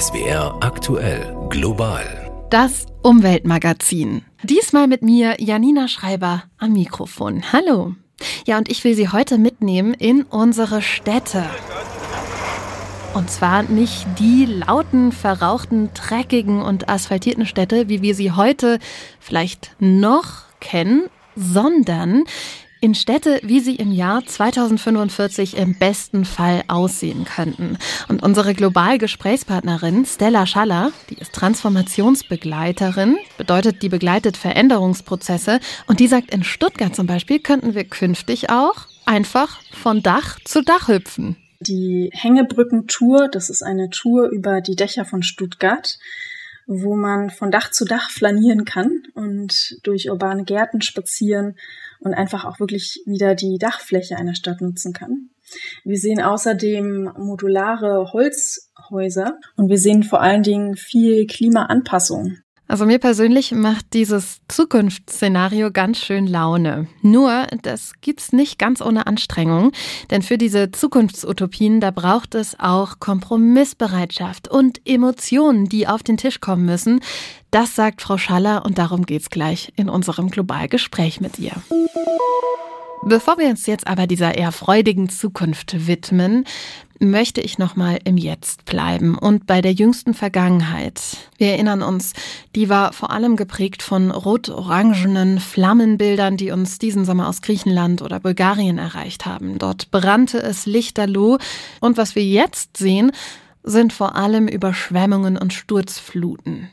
SWR aktuell global. Das Umweltmagazin. Diesmal mit mir Janina Schreiber am Mikrofon. Hallo. Ja, und ich will Sie heute mitnehmen in unsere Städte. Und zwar nicht die lauten, verrauchten, dreckigen und asphaltierten Städte, wie wir sie heute vielleicht noch kennen, sondern in Städte, wie sie im Jahr 2045 im besten Fall aussehen könnten. Und unsere Global-Gesprächspartnerin Stella Schaller, die ist Transformationsbegleiterin, bedeutet, die begleitet Veränderungsprozesse und die sagt, in Stuttgart zum Beispiel könnten wir künftig auch einfach von Dach zu Dach hüpfen. Die Hängebrückentour, das ist eine Tour über die Dächer von Stuttgart wo man von Dach zu Dach flanieren kann und durch urbane Gärten spazieren und einfach auch wirklich wieder die Dachfläche einer Stadt nutzen kann. Wir sehen außerdem modulare Holzhäuser und wir sehen vor allen Dingen viel Klimaanpassung. Also mir persönlich macht dieses Zukunftsszenario ganz schön Laune. Nur, das gibt's nicht ganz ohne Anstrengung, denn für diese Zukunftsutopien, da braucht es auch Kompromissbereitschaft und Emotionen, die auf den Tisch kommen müssen. Das sagt Frau Schaller und darum geht's gleich in unserem Globalgespräch mit ihr. Bevor wir uns jetzt aber dieser eher freudigen Zukunft widmen, möchte ich nochmal im Jetzt bleiben und bei der jüngsten Vergangenheit. Wir erinnern uns, die war vor allem geprägt von rot-orangenen Flammenbildern, die uns diesen Sommer aus Griechenland oder Bulgarien erreicht haben. Dort brannte es lichterloh und was wir jetzt sehen, sind vor allem Überschwemmungen und Sturzfluten.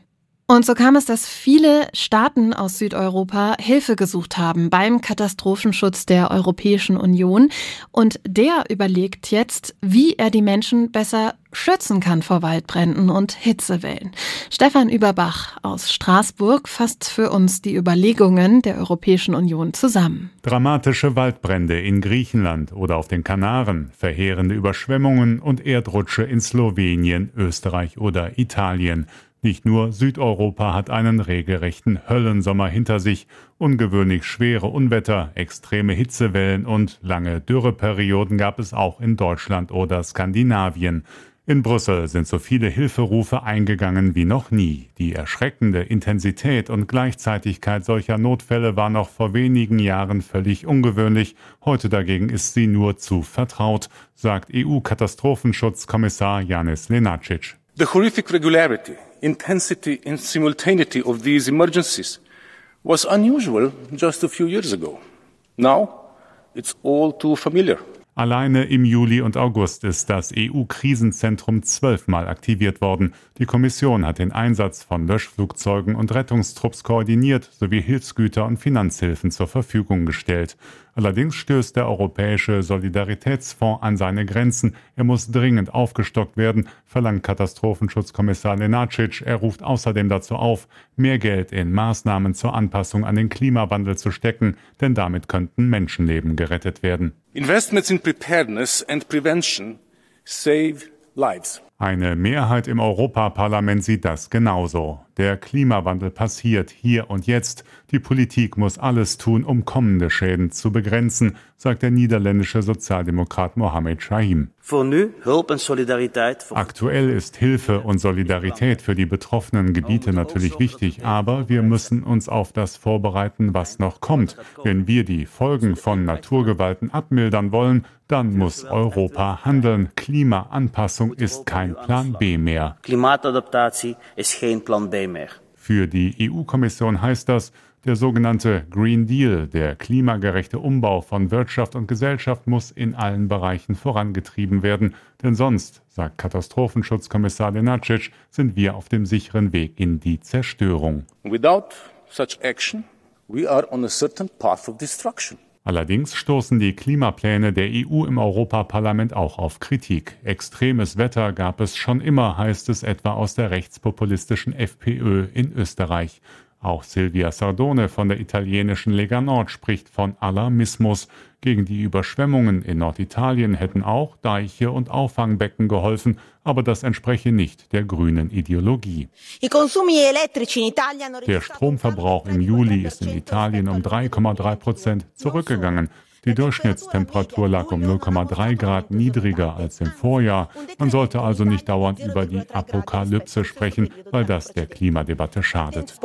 Und so kam es, dass viele Staaten aus Südeuropa Hilfe gesucht haben beim Katastrophenschutz der Europäischen Union. Und der überlegt jetzt, wie er die Menschen besser schützen kann vor Waldbränden und Hitzewellen. Stefan Überbach aus Straßburg fasst für uns die Überlegungen der Europäischen Union zusammen. Dramatische Waldbrände in Griechenland oder auf den Kanaren, verheerende Überschwemmungen und Erdrutsche in Slowenien, Österreich oder Italien. Nicht nur Südeuropa hat einen regelrechten Höllensommer hinter sich, ungewöhnlich schwere Unwetter, extreme Hitzewellen und lange Dürreperioden gab es auch in Deutschland oder Skandinavien. In Brüssel sind so viele Hilferufe eingegangen wie noch nie. Die erschreckende Intensität und Gleichzeitigkeit solcher Notfälle war noch vor wenigen Jahren völlig ungewöhnlich. Heute dagegen ist sie nur zu vertraut, sagt EU-Katastrophenschutzkommissar Janis Lenacic. The horrific regularity intensity and simultaneity of these emergencies was unusual just a few years ago. Now it's all too familiar. Alleine im Juli und August ist das EU-Krisenzentrum zwölfmal aktiviert worden. Die Kommission hat den Einsatz von Löschflugzeugen und Rettungstrupps koordiniert sowie Hilfsgüter und Finanzhilfen zur Verfügung gestellt. Allerdings stößt der Europäische Solidaritätsfonds an seine Grenzen. Er muss dringend aufgestockt werden, verlangt Katastrophenschutzkommissar Lenacic. Er ruft außerdem dazu auf, mehr Geld in Maßnahmen zur Anpassung an den Klimawandel zu stecken, denn damit könnten Menschenleben gerettet werden. Investments in preparedness and prevention save lives. Eine Mehrheit im Europaparlament sieht das genauso. Der Klimawandel passiert hier und jetzt. Die Politik muss alles tun, um kommende Schäden zu begrenzen, sagt der niederländische Sozialdemokrat Mohamed Shahim. Aktuell ist Hilfe und Solidarität für die betroffenen Gebiete natürlich wichtig, aber wir müssen uns auf das vorbereiten, was noch kommt. Wenn wir die Folgen von Naturgewalten abmildern wollen, dann muss Europa handeln. Klimaanpassung ist kein Plan B mehr. Klimaatadaptatie ist kein Plan B mehr. Für die EU-Kommission heißt das, der sogenannte Green Deal, der klimagerechte Umbau von Wirtschaft und Gesellschaft, muss in allen Bereichen vorangetrieben werden, denn sonst, sagt Katastrophenschutzkommissar Lenacic, sind wir auf dem sicheren Weg in die Zerstörung. Without such action, we are on a certain path of destruction. Allerdings stoßen die Klimapläne der EU im Europaparlament auch auf Kritik. Extremes Wetter gab es schon immer, heißt es etwa aus der rechtspopulistischen FPÖ in Österreich. Auch Silvia Sardone von der italienischen Lega Nord spricht von Alarmismus. Gegen die Überschwemmungen in Norditalien hätten auch Deiche und Auffangbecken geholfen, aber das entspreche nicht der grünen Ideologie. Der Stromverbrauch im Juli ist in Italien um 3,3 Prozent zurückgegangen. Die Durchschnittstemperatur lag um 0,3 Grad niedriger als im Vorjahr. Man sollte also nicht dauernd über die Apokalypse sprechen, weil das der Klimadebatte schadet.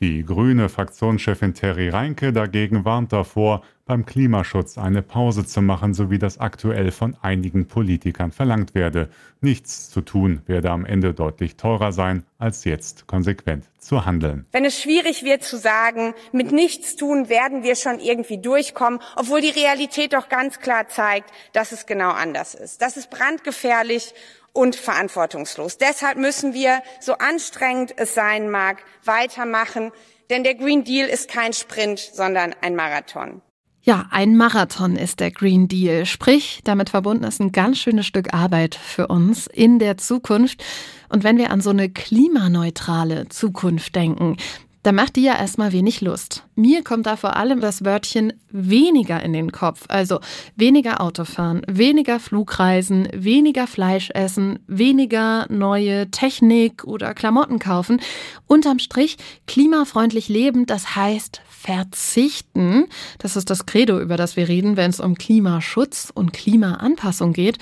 Die grüne Fraktionschefin Terry Reinke dagegen warnt davor, beim Klimaschutz eine Pause zu machen, so wie das aktuell von einigen Politikern verlangt werde. Nichts zu tun werde am Ende deutlich teurer sein, als jetzt konsequent zu handeln. Wenn es schwierig wird zu sagen, mit nichts tun werden wir schon irgendwie durchkommen, obwohl die Realität doch ganz klar zeigt, dass es genau anders ist. Das ist brandgefährlich und verantwortungslos. Deshalb müssen wir, so anstrengend es sein mag, weitermachen, denn der Green Deal ist kein Sprint, sondern ein Marathon. Ja, ein Marathon ist der Green Deal. Sprich, damit verbunden ist ein ganz schönes Stück Arbeit für uns in der Zukunft. Und wenn wir an so eine klimaneutrale Zukunft denken, da macht die ja erstmal wenig Lust. Mir kommt da vor allem das Wörtchen weniger in den Kopf. Also weniger Autofahren, weniger Flugreisen, weniger Fleisch essen, weniger neue Technik oder Klamotten kaufen. Unterm Strich klimafreundlich leben, das heißt verzichten. Das ist das Credo, über das wir reden, wenn es um Klimaschutz und Klimaanpassung geht.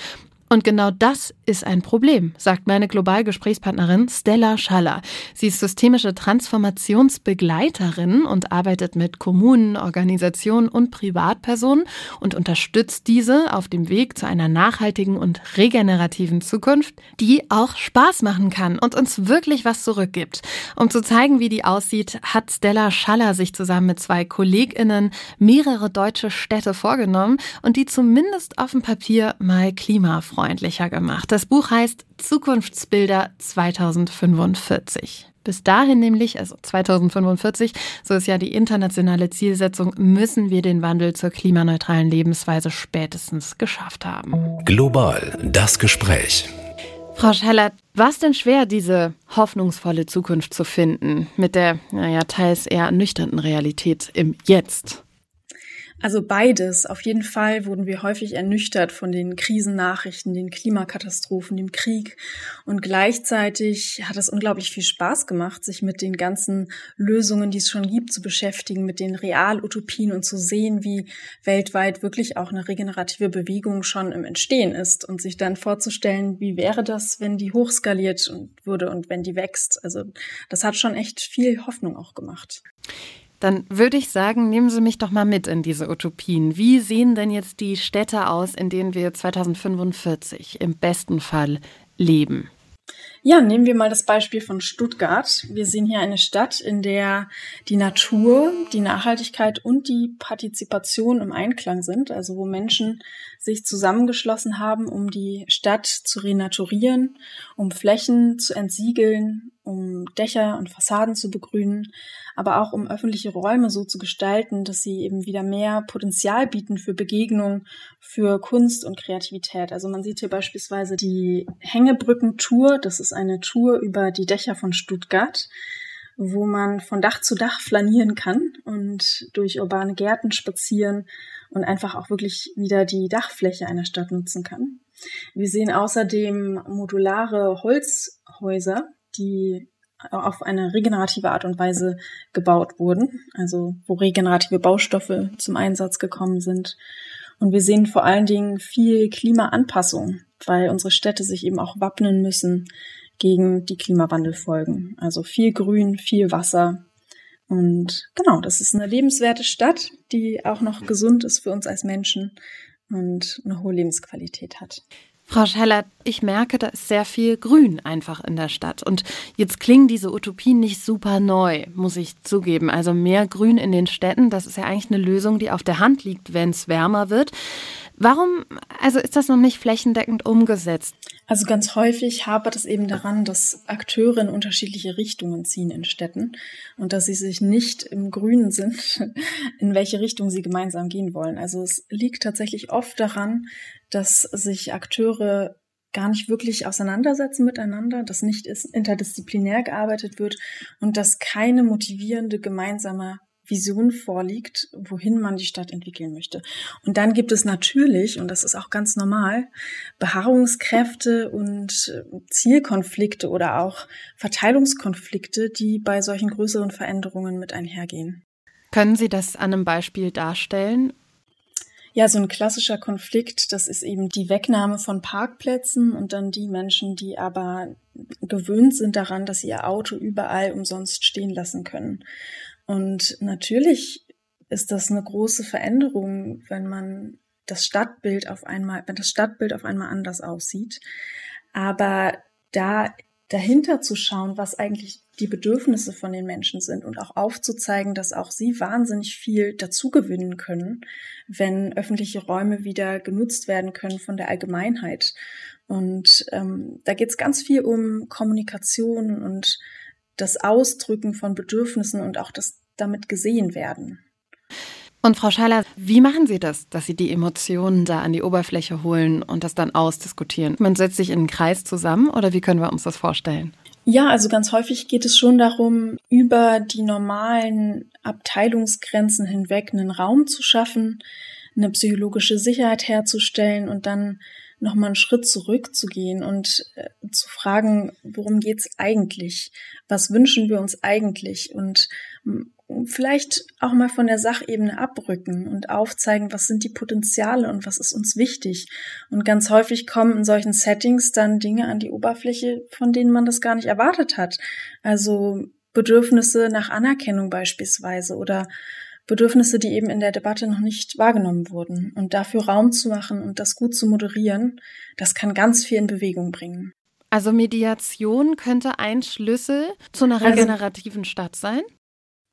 Und genau das ist ein Problem, sagt meine Globalgesprächspartnerin Stella Schaller. Sie ist systemische Transformationsbegleiterin und arbeitet mit Kommunen, Organisationen und Privatpersonen und unterstützt diese auf dem Weg zu einer nachhaltigen und regenerativen Zukunft, die auch Spaß machen kann und uns wirklich was zurückgibt. Um zu zeigen, wie die aussieht, hat Stella Schaller sich zusammen mit zwei KollegInnen mehrere deutsche Städte vorgenommen und die zumindest auf dem Papier mal klimafreundlich klimafreundlicher gemacht. Das Buch heißt Zukunftsbilder 2045. Bis dahin nämlich, also 2045, so ist ja die internationale Zielsetzung, müssen wir den Wandel zur klimaneutralen Lebensweise spätestens geschafft haben. Global das Gespräch. Frau Schellert, war es denn schwer, diese hoffnungsvolle Zukunft zu finden mit der, naja, teils eher ernüchternden Realität im Jetzt? Also beides. Auf jeden Fall wurden wir häufig ernüchtert von den Krisennachrichten, den Klimakatastrophen, dem Krieg. Und gleichzeitig hat es unglaublich viel Spaß gemacht, sich mit den ganzen Lösungen, die es schon gibt, zu beschäftigen, mit den Realutopien und zu sehen, wie weltweit wirklich auch eine regenerative Bewegung schon im Entstehen ist und sich dann vorzustellen, wie wäre das, wenn die hochskaliert würde und wenn die wächst. Also das hat schon echt viel Hoffnung auch gemacht. Dann würde ich sagen, nehmen Sie mich doch mal mit in diese Utopien. Wie sehen denn jetzt die Städte aus, in denen wir 2045 im besten Fall leben? Ja, nehmen wir mal das Beispiel von Stuttgart. Wir sehen hier eine Stadt, in der die Natur, die Nachhaltigkeit und die Partizipation im Einklang sind, also wo Menschen sich zusammengeschlossen haben, um die Stadt zu renaturieren, um Flächen zu entsiegeln, um Dächer und Fassaden zu begrünen, aber auch um öffentliche Räume so zu gestalten, dass sie eben wieder mehr Potenzial bieten für Begegnung, für Kunst und Kreativität. Also man sieht hier beispielsweise die Hängebrückentour. Das ist eine Tour über die Dächer von Stuttgart, wo man von Dach zu Dach flanieren kann und durch urbane Gärten spazieren und einfach auch wirklich wieder die Dachfläche einer Stadt nutzen kann. Wir sehen außerdem modulare Holzhäuser, die auf eine regenerative Art und Weise gebaut wurden, also wo regenerative Baustoffe zum Einsatz gekommen sind. Und wir sehen vor allen Dingen viel Klimaanpassung, weil unsere Städte sich eben auch wappnen müssen gegen die Klimawandelfolgen. Also viel Grün, viel Wasser. Und genau, das ist eine lebenswerte Stadt, die auch noch gesund ist für uns als Menschen und eine hohe Lebensqualität hat. Frau Scheller, ich merke, da ist sehr viel Grün einfach in der Stadt. Und jetzt klingen diese Utopien nicht super neu, muss ich zugeben. Also mehr Grün in den Städten, das ist ja eigentlich eine Lösung, die auf der Hand liegt, wenn es wärmer wird. Warum, also ist das noch nicht flächendeckend umgesetzt? Also ganz häufig hapert es eben daran, dass Akteure in unterschiedliche Richtungen ziehen in Städten und dass sie sich nicht im Grünen sind, in welche Richtung sie gemeinsam gehen wollen. Also es liegt tatsächlich oft daran, dass sich Akteure gar nicht wirklich auseinandersetzen miteinander, dass nicht interdisziplinär gearbeitet wird und dass keine motivierende gemeinsame Vision vorliegt, wohin man die Stadt entwickeln möchte. Und dann gibt es natürlich, und das ist auch ganz normal, Beharrungskräfte und äh, Zielkonflikte oder auch Verteilungskonflikte, die bei solchen größeren Veränderungen mit einhergehen. Können Sie das an einem Beispiel darstellen? Ja, so ein klassischer Konflikt, das ist eben die Wegnahme von Parkplätzen und dann die Menschen, die aber gewöhnt sind daran, dass sie ihr Auto überall umsonst stehen lassen können. Und natürlich ist das eine große Veränderung, wenn man das Stadtbild auf einmal, wenn das Stadtbild auf einmal anders aussieht. Aber da dahinter zu schauen, was eigentlich die Bedürfnisse von den Menschen sind und auch aufzuzeigen, dass auch sie wahnsinnig viel dazugewinnen können, wenn öffentliche Räume wieder genutzt werden können von der Allgemeinheit. Und ähm, da geht es ganz viel um Kommunikation und das Ausdrücken von Bedürfnissen und auch das damit gesehen werden. Und Frau Scheiler, wie machen Sie das, dass Sie die Emotionen da an die Oberfläche holen und das dann ausdiskutieren? Man setzt sich in einen Kreis zusammen oder wie können wir uns das vorstellen? Ja, also ganz häufig geht es schon darum, über die normalen Abteilungsgrenzen hinweg einen Raum zu schaffen, eine psychologische Sicherheit herzustellen und dann nochmal einen Schritt zurückzugehen und äh, zu fragen, worum geht's eigentlich? Was wünschen wir uns eigentlich? Und vielleicht auch mal von der Sachebene abrücken und aufzeigen, was sind die Potenziale und was ist uns wichtig. Und ganz häufig kommen in solchen Settings dann Dinge an die Oberfläche, von denen man das gar nicht erwartet hat. Also Bedürfnisse nach Anerkennung beispielsweise oder Bedürfnisse, die eben in der Debatte noch nicht wahrgenommen wurden. Und dafür Raum zu machen und das gut zu moderieren, das kann ganz viel in Bewegung bringen. Also Mediation könnte ein Schlüssel zu einer also regenerativen also, Stadt sein?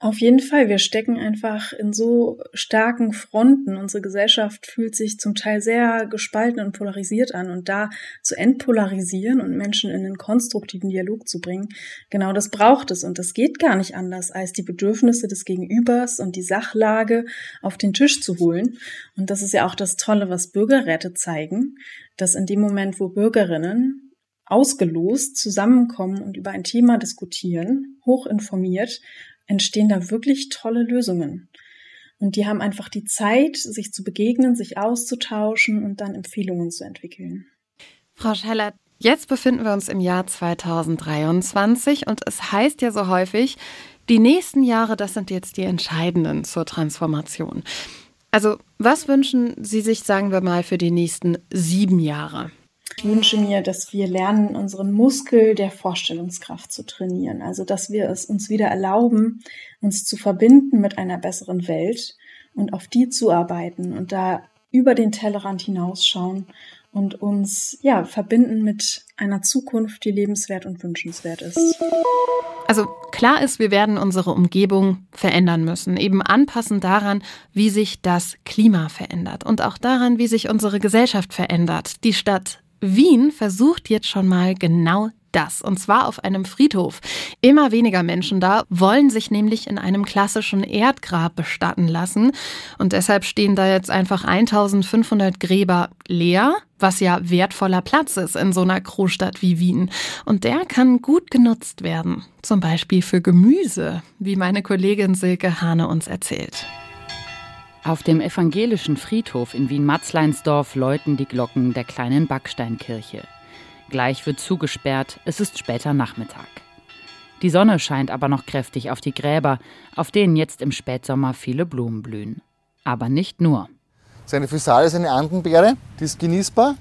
Auf jeden Fall, wir stecken einfach in so starken Fronten. Unsere Gesellschaft fühlt sich zum Teil sehr gespalten und polarisiert an. Und da zu entpolarisieren und Menschen in einen konstruktiven Dialog zu bringen, genau das braucht es. Und das geht gar nicht anders, als die Bedürfnisse des Gegenübers und die Sachlage auf den Tisch zu holen. Und das ist ja auch das Tolle, was Bürgerräte zeigen, dass in dem Moment, wo Bürgerinnen ausgelost zusammenkommen und über ein Thema diskutieren, hoch informiert, entstehen da wirklich tolle Lösungen. Und die haben einfach die Zeit, sich zu begegnen, sich auszutauschen und dann Empfehlungen zu entwickeln. Frau Scheller, jetzt befinden wir uns im Jahr 2023 und es heißt ja so häufig, die nächsten Jahre, das sind jetzt die entscheidenden zur Transformation. Also, was wünschen Sie sich, sagen wir mal, für die nächsten sieben Jahre? Ich wünsche mir, dass wir lernen, unseren Muskel der Vorstellungskraft zu trainieren. Also, dass wir es uns wieder erlauben, uns zu verbinden mit einer besseren Welt und auf die zuarbeiten und da über den Tellerrand hinausschauen und uns, ja, verbinden mit einer Zukunft, die lebenswert und wünschenswert ist. Also klar ist, wir werden unsere Umgebung verändern müssen, eben anpassen daran, wie sich das Klima verändert und auch daran, wie sich unsere Gesellschaft verändert. Die Stadt Wien versucht jetzt schon mal genau das, und zwar auf einem Friedhof. Immer weniger Menschen da wollen sich nämlich in einem klassischen Erdgrab bestatten lassen. Und deshalb stehen da jetzt einfach 1500 Gräber leer, was ja wertvoller Platz ist in so einer Großstadt wie Wien. Und der kann gut genutzt werden. Zum Beispiel für Gemüse, wie meine Kollegin Silke Hane uns erzählt. Auf dem evangelischen Friedhof in Wien-Matzleinsdorf läuten die Glocken der kleinen Backsteinkirche. Gleich wird zugesperrt, es ist später Nachmittag. Die Sonne scheint aber noch kräftig auf die Gräber, auf denen jetzt im Spätsommer viele Blumen blühen. Aber nicht nur. Seine Physale ist eine Andenbeere, die ist genießbar,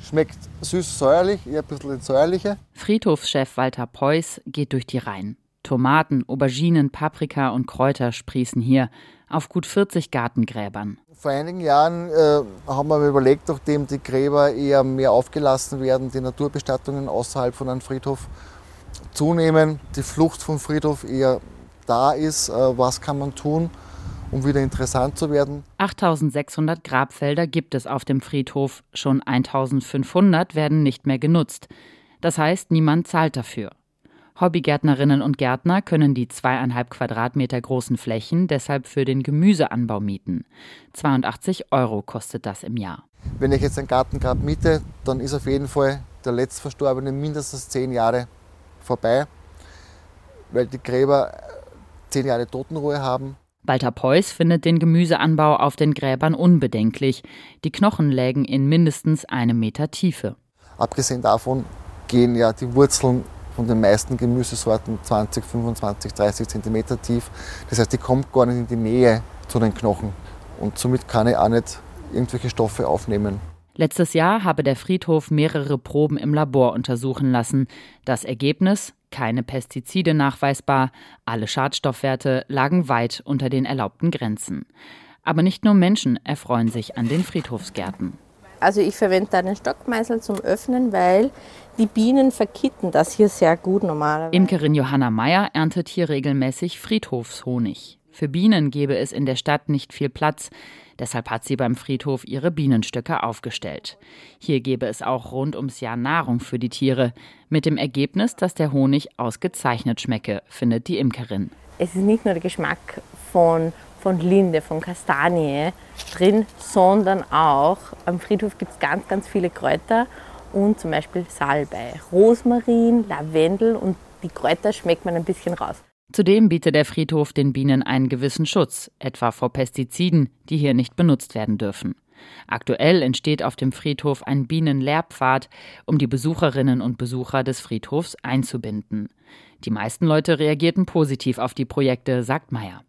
schmeckt süß-säuerlich, eher ein bisschen säuerliche. Friedhofschef Walter Preuß geht durch die Reihen. Tomaten, Auberginen, Paprika und Kräuter sprießen hier auf gut 40 Gartengräbern. Vor einigen Jahren äh, haben wir überlegt, nachdem die Gräber eher mehr aufgelassen werden, die Naturbestattungen außerhalb von einem Friedhof zunehmen, die Flucht vom Friedhof eher da ist, äh, was kann man tun, um wieder interessant zu werden. 8600 Grabfelder gibt es auf dem Friedhof, schon 1500 werden nicht mehr genutzt. Das heißt, niemand zahlt dafür. Hobbygärtnerinnen und Gärtner können die zweieinhalb Quadratmeter großen Flächen deshalb für den Gemüseanbau mieten. 82 Euro kostet das im Jahr. Wenn ich jetzt einen Gartengrab miete, dann ist auf jeden Fall der Letztverstorbene mindestens zehn Jahre vorbei, weil die Gräber zehn Jahre Totenruhe haben. Walter Preuß findet den Gemüseanbau auf den Gräbern unbedenklich. Die Knochen lägen in mindestens einem Meter Tiefe. Abgesehen davon gehen ja die Wurzeln von den meisten Gemüsesorten 20, 25, 30 Zentimeter tief. Das heißt, die kommt gar nicht in die Nähe zu den Knochen und somit kann ich auch nicht irgendwelche Stoffe aufnehmen. Letztes Jahr habe der Friedhof mehrere Proben im Labor untersuchen lassen. Das Ergebnis keine Pestizide nachweisbar, alle Schadstoffwerte lagen weit unter den erlaubten Grenzen. Aber nicht nur Menschen erfreuen sich an den Friedhofsgärten. Also ich verwende da den Stockmeißel zum Öffnen, weil die Bienen verkitten das hier sehr gut normalerweise. Imkerin Johanna Meyer erntet hier regelmäßig Friedhofshonig. Für Bienen gäbe es in der Stadt nicht viel Platz. Deshalb hat sie beim Friedhof ihre Bienenstöcke aufgestellt. Hier gäbe es auch rund ums Jahr Nahrung für die Tiere, mit dem Ergebnis, dass der Honig ausgezeichnet schmecke, findet die Imkerin. Es ist nicht nur der Geschmack von, von Linde, von Kastanie drin, sondern auch am Friedhof gibt es ganz, ganz viele Kräuter und zum Beispiel Salbei, Rosmarin, Lavendel und die Kräuter schmeckt man ein bisschen raus. Zudem bietet der Friedhof den Bienen einen gewissen Schutz, etwa vor Pestiziden, die hier nicht benutzt werden dürfen. Aktuell entsteht auf dem Friedhof ein Bienenlehrpfad, um die Besucherinnen und Besucher des Friedhofs einzubinden. Die meisten Leute reagierten positiv auf die Projekte, sagt Meyer.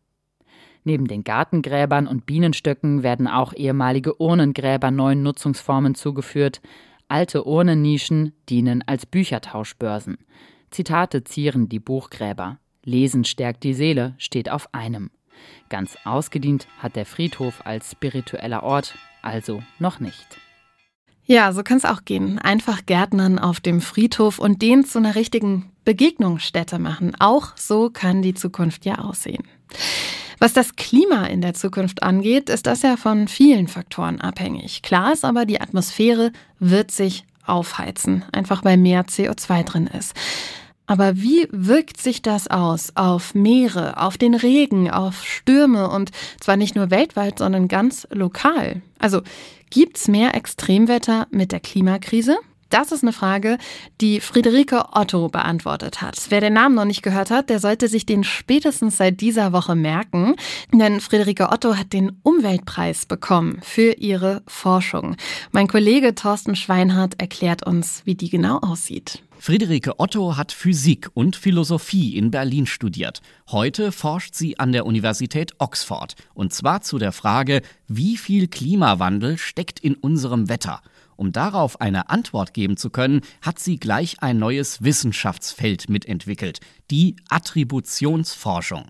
Neben den Gartengräbern und Bienenstöcken werden auch ehemalige Urnengräber neuen Nutzungsformen zugeführt. Alte Urnennischen dienen als Büchertauschbörsen. Zitate zieren die Buchgräber. Lesen stärkt die Seele steht auf einem. Ganz ausgedient hat der Friedhof als spiritueller Ort also noch nicht. Ja, so kann es auch gehen. Einfach Gärtnern auf dem Friedhof und den zu einer richtigen Begegnungsstätte machen. Auch so kann die Zukunft ja aussehen. Was das Klima in der Zukunft angeht, ist das ja von vielen Faktoren abhängig. Klar ist aber, die Atmosphäre wird sich aufheizen, einfach weil mehr CO2 drin ist. Aber wie wirkt sich das aus auf Meere, auf den Regen, auf Stürme und zwar nicht nur weltweit, sondern ganz lokal? Also gibt's mehr Extremwetter mit der Klimakrise? Das ist eine Frage, die Friederike Otto beantwortet hat. Wer den Namen noch nicht gehört hat, der sollte sich den spätestens seit dieser Woche merken, denn Friederike Otto hat den Umweltpreis bekommen für ihre Forschung. Mein Kollege Thorsten Schweinhardt erklärt uns, wie die genau aussieht. Friederike Otto hat Physik und Philosophie in Berlin studiert. Heute forscht sie an der Universität Oxford. Und zwar zu der Frage, wie viel Klimawandel steckt in unserem Wetter? Um darauf eine Antwort geben zu können, hat sie gleich ein neues Wissenschaftsfeld mitentwickelt, die Attributionsforschung.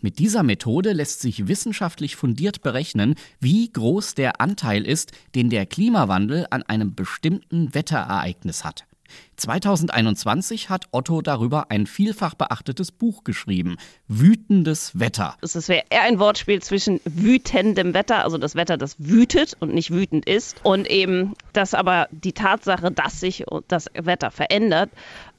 Mit dieser Methode lässt sich wissenschaftlich fundiert berechnen, wie groß der Anteil ist, den der Klimawandel an einem bestimmten Wetterereignis hat. 2021 hat Otto darüber ein vielfach beachtetes Buch geschrieben, Wütendes Wetter. Es wäre eher ein Wortspiel zwischen wütendem Wetter, also das Wetter, das wütet und nicht wütend ist, und eben, dass aber die Tatsache, dass sich das Wetter verändert,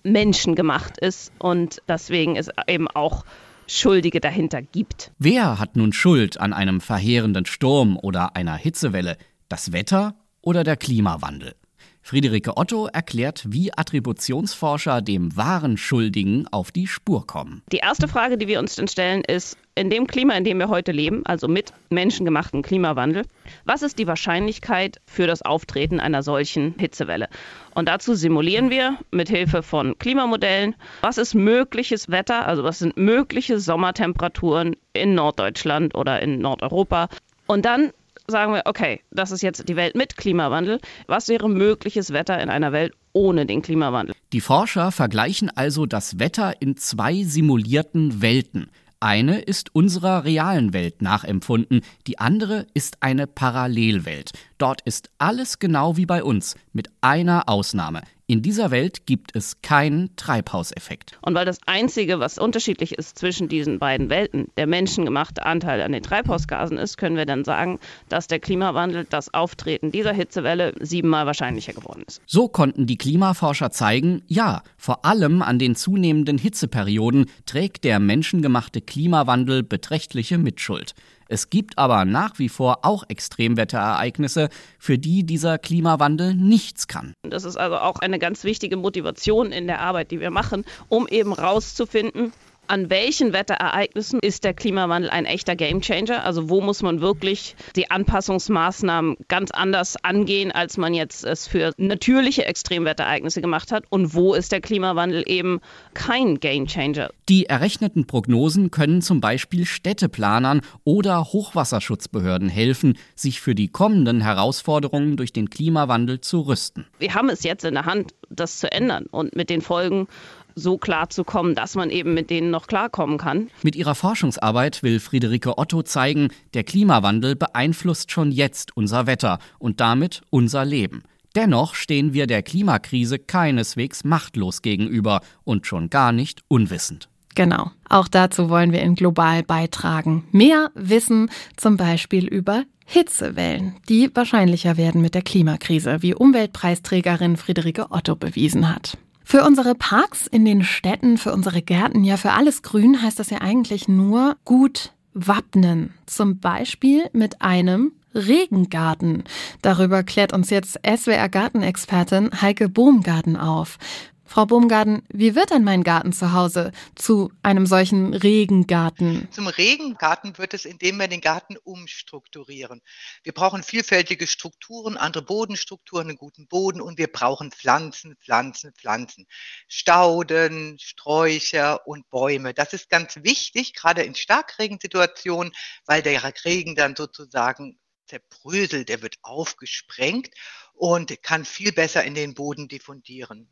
menschengemacht ist und deswegen es eben auch Schuldige dahinter gibt. Wer hat nun Schuld an einem verheerenden Sturm oder einer Hitzewelle? Das Wetter oder der Klimawandel? Friederike Otto erklärt, wie Attributionsforscher dem wahren Schuldigen auf die Spur kommen. Die erste Frage, die wir uns dann stellen, ist, in dem Klima, in dem wir heute leben, also mit menschengemachten Klimawandel, was ist die Wahrscheinlichkeit für das Auftreten einer solchen Hitzewelle? Und dazu simulieren wir mit Hilfe von Klimamodellen, was ist mögliches Wetter, also was sind mögliche Sommertemperaturen in Norddeutschland oder in Nordeuropa. Und dann sagen wir, okay, das ist jetzt die Welt mit Klimawandel. Was wäre mögliches Wetter in einer Welt ohne den Klimawandel? Die Forscher vergleichen also das Wetter in zwei simulierten Welten. Eine ist unserer realen Welt nachempfunden, die andere ist eine Parallelwelt. Dort ist alles genau wie bei uns, mit einer Ausnahme. In dieser Welt gibt es keinen Treibhauseffekt. Und weil das Einzige, was unterschiedlich ist zwischen diesen beiden Welten, der menschengemachte Anteil an den Treibhausgasen ist, können wir dann sagen, dass der Klimawandel, das Auftreten dieser Hitzewelle siebenmal wahrscheinlicher geworden ist. So konnten die Klimaforscher zeigen, ja, vor allem an den zunehmenden Hitzeperioden trägt der menschengemachte Klimawandel beträchtliche Mitschuld. Es gibt aber nach wie vor auch Extremwetterereignisse, für die dieser Klimawandel nichts kann. Das ist also auch eine ganz wichtige Motivation in der Arbeit, die wir machen, um eben rauszufinden, an welchen Wetterereignissen ist der Klimawandel ein echter Gamechanger? Also wo muss man wirklich die Anpassungsmaßnahmen ganz anders angehen, als man jetzt es für natürliche Extremwetterereignisse gemacht hat? Und wo ist der Klimawandel eben kein Gamechanger? Die errechneten Prognosen können zum Beispiel Städteplanern oder Hochwasserschutzbehörden helfen, sich für die kommenden Herausforderungen durch den Klimawandel zu rüsten. Wir haben es jetzt in der Hand, das zu ändern und mit den Folgen so klar zu kommen, dass man eben mit denen noch klarkommen kann. Mit ihrer Forschungsarbeit will Friederike Otto zeigen, der Klimawandel beeinflusst schon jetzt unser Wetter und damit unser Leben. Dennoch stehen wir der Klimakrise keineswegs machtlos gegenüber und schon gar nicht unwissend. Genau. Auch dazu wollen wir in Global beitragen. Mehr Wissen zum Beispiel über Hitzewellen, die wahrscheinlicher werden mit der Klimakrise, wie Umweltpreisträgerin Friederike Otto bewiesen hat. Für unsere Parks in den Städten, für unsere Gärten, ja für alles Grün heißt das ja eigentlich nur gut wappnen. Zum Beispiel mit einem Regengarten. Darüber klärt uns jetzt SWR Gartenexpertin Heike Bohmgarten auf. Frau Baumgarten, wie wird denn mein Garten zu Hause zu einem solchen Regengarten? Zum Regengarten wird es, indem wir den Garten umstrukturieren. Wir brauchen vielfältige Strukturen, andere Bodenstrukturen, einen guten Boden und wir brauchen Pflanzen, Pflanzen, Pflanzen. Stauden, Sträucher und Bäume. Das ist ganz wichtig, gerade in Starkregensituationen, weil der Regen dann sozusagen zerbröselt, der wird aufgesprengt und kann viel besser in den Boden diffundieren.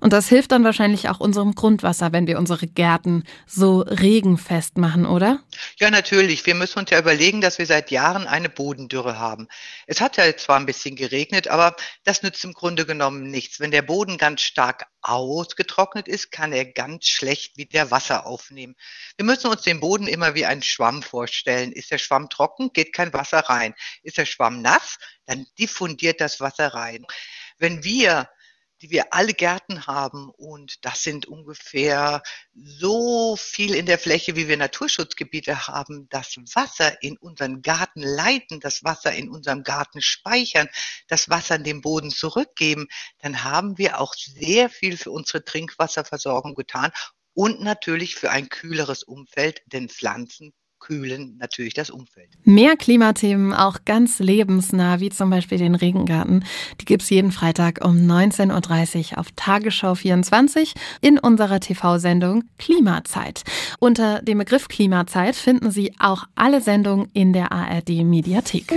Und das hilft dann wahrscheinlich auch unserem Grundwasser, wenn wir unsere Gärten so regenfest machen, oder? Ja, natürlich. Wir müssen uns ja überlegen, dass wir seit Jahren eine Bodendürre haben. Es hat ja zwar ein bisschen geregnet, aber das nützt im Grunde genommen nichts. Wenn der Boden ganz stark ausgetrocknet ist, kann er ganz schlecht wieder Wasser aufnehmen. Wir müssen uns den Boden immer wie einen Schwamm vorstellen. Ist der Schwamm trocken, geht kein Wasser rein. Ist der Schwamm nass, dann diffundiert das Wasser rein. Wenn wir die wir alle Gärten haben und das sind ungefähr so viel in der Fläche, wie wir Naturschutzgebiete haben, das Wasser in unseren Garten leiten, das Wasser in unserem Garten speichern, das Wasser in den Boden zurückgeben, dann haben wir auch sehr viel für unsere Trinkwasserversorgung getan und natürlich für ein kühleres Umfeld, denn Pflanzen kühlen natürlich das Umfeld. Mehr Klimathemen, auch ganz lebensnah, wie zum Beispiel den Regengarten, die gibt es jeden Freitag um 19.30 Uhr auf Tagesschau 24 in unserer TV-Sendung Klimazeit. Unter dem Begriff Klimazeit finden Sie auch alle Sendungen in der ARD-Mediathek.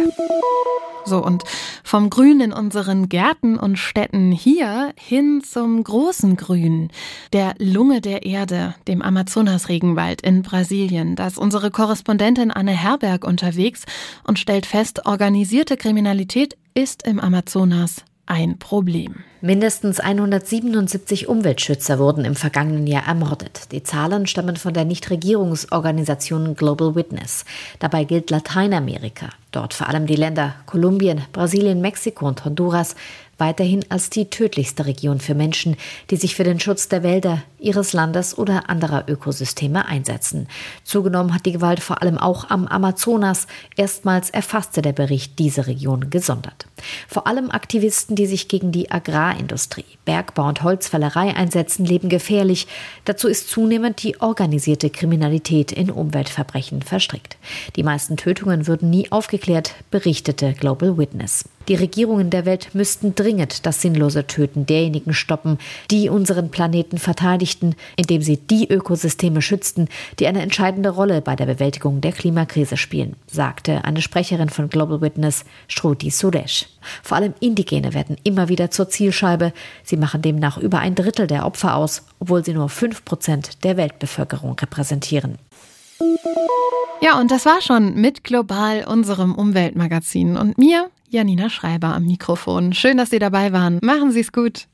So, und vom Grün in unseren Gärten und Städten hier hin zum großen Grün, der Lunge der Erde, dem Amazonasregenwald in Brasilien. Da ist unsere Korrespondentin Anne Herberg unterwegs und stellt fest, organisierte Kriminalität ist im Amazonas ein Problem. Mindestens 177 Umweltschützer wurden im vergangenen Jahr ermordet. Die Zahlen stammen von der Nichtregierungsorganisation Global Witness. Dabei gilt Lateinamerika, dort vor allem die Länder Kolumbien, Brasilien, Mexiko und Honduras, weiterhin als die tödlichste Region für Menschen, die sich für den Schutz der Wälder, ihres Landes oder anderer Ökosysteme einsetzen. Zugenommen hat die Gewalt vor allem auch am Amazonas. Erstmals erfasste der Bericht diese Region gesondert. Vor allem Aktivisten, die sich gegen die Agrarindustrie, Bergbau und Holzfällerei einsetzen, leben gefährlich. Dazu ist zunehmend die organisierte Kriminalität in Umweltverbrechen verstrickt. Die meisten Tötungen würden nie aufgeklärt, berichtete Global Witness. Die Regierungen der Welt müssten dringend das sinnlose Töten derjenigen stoppen, die unseren Planeten verteidigten, indem sie die Ökosysteme schützten, die eine entscheidende Rolle bei der Bewältigung der Klimakrise spielen, sagte eine Sprecherin von Global Witness, Shruti Suresh. Vor allem Indigene werden immer wieder zur Zielscheibe. Sie machen demnach über ein Drittel der Opfer aus, obwohl sie nur fünf Prozent der Weltbevölkerung repräsentieren. Ja, und das war schon mit Global, unserem Umweltmagazin. Und mir, Janina Schreiber am Mikrofon. Schön, dass Sie dabei waren. Machen Sie es gut.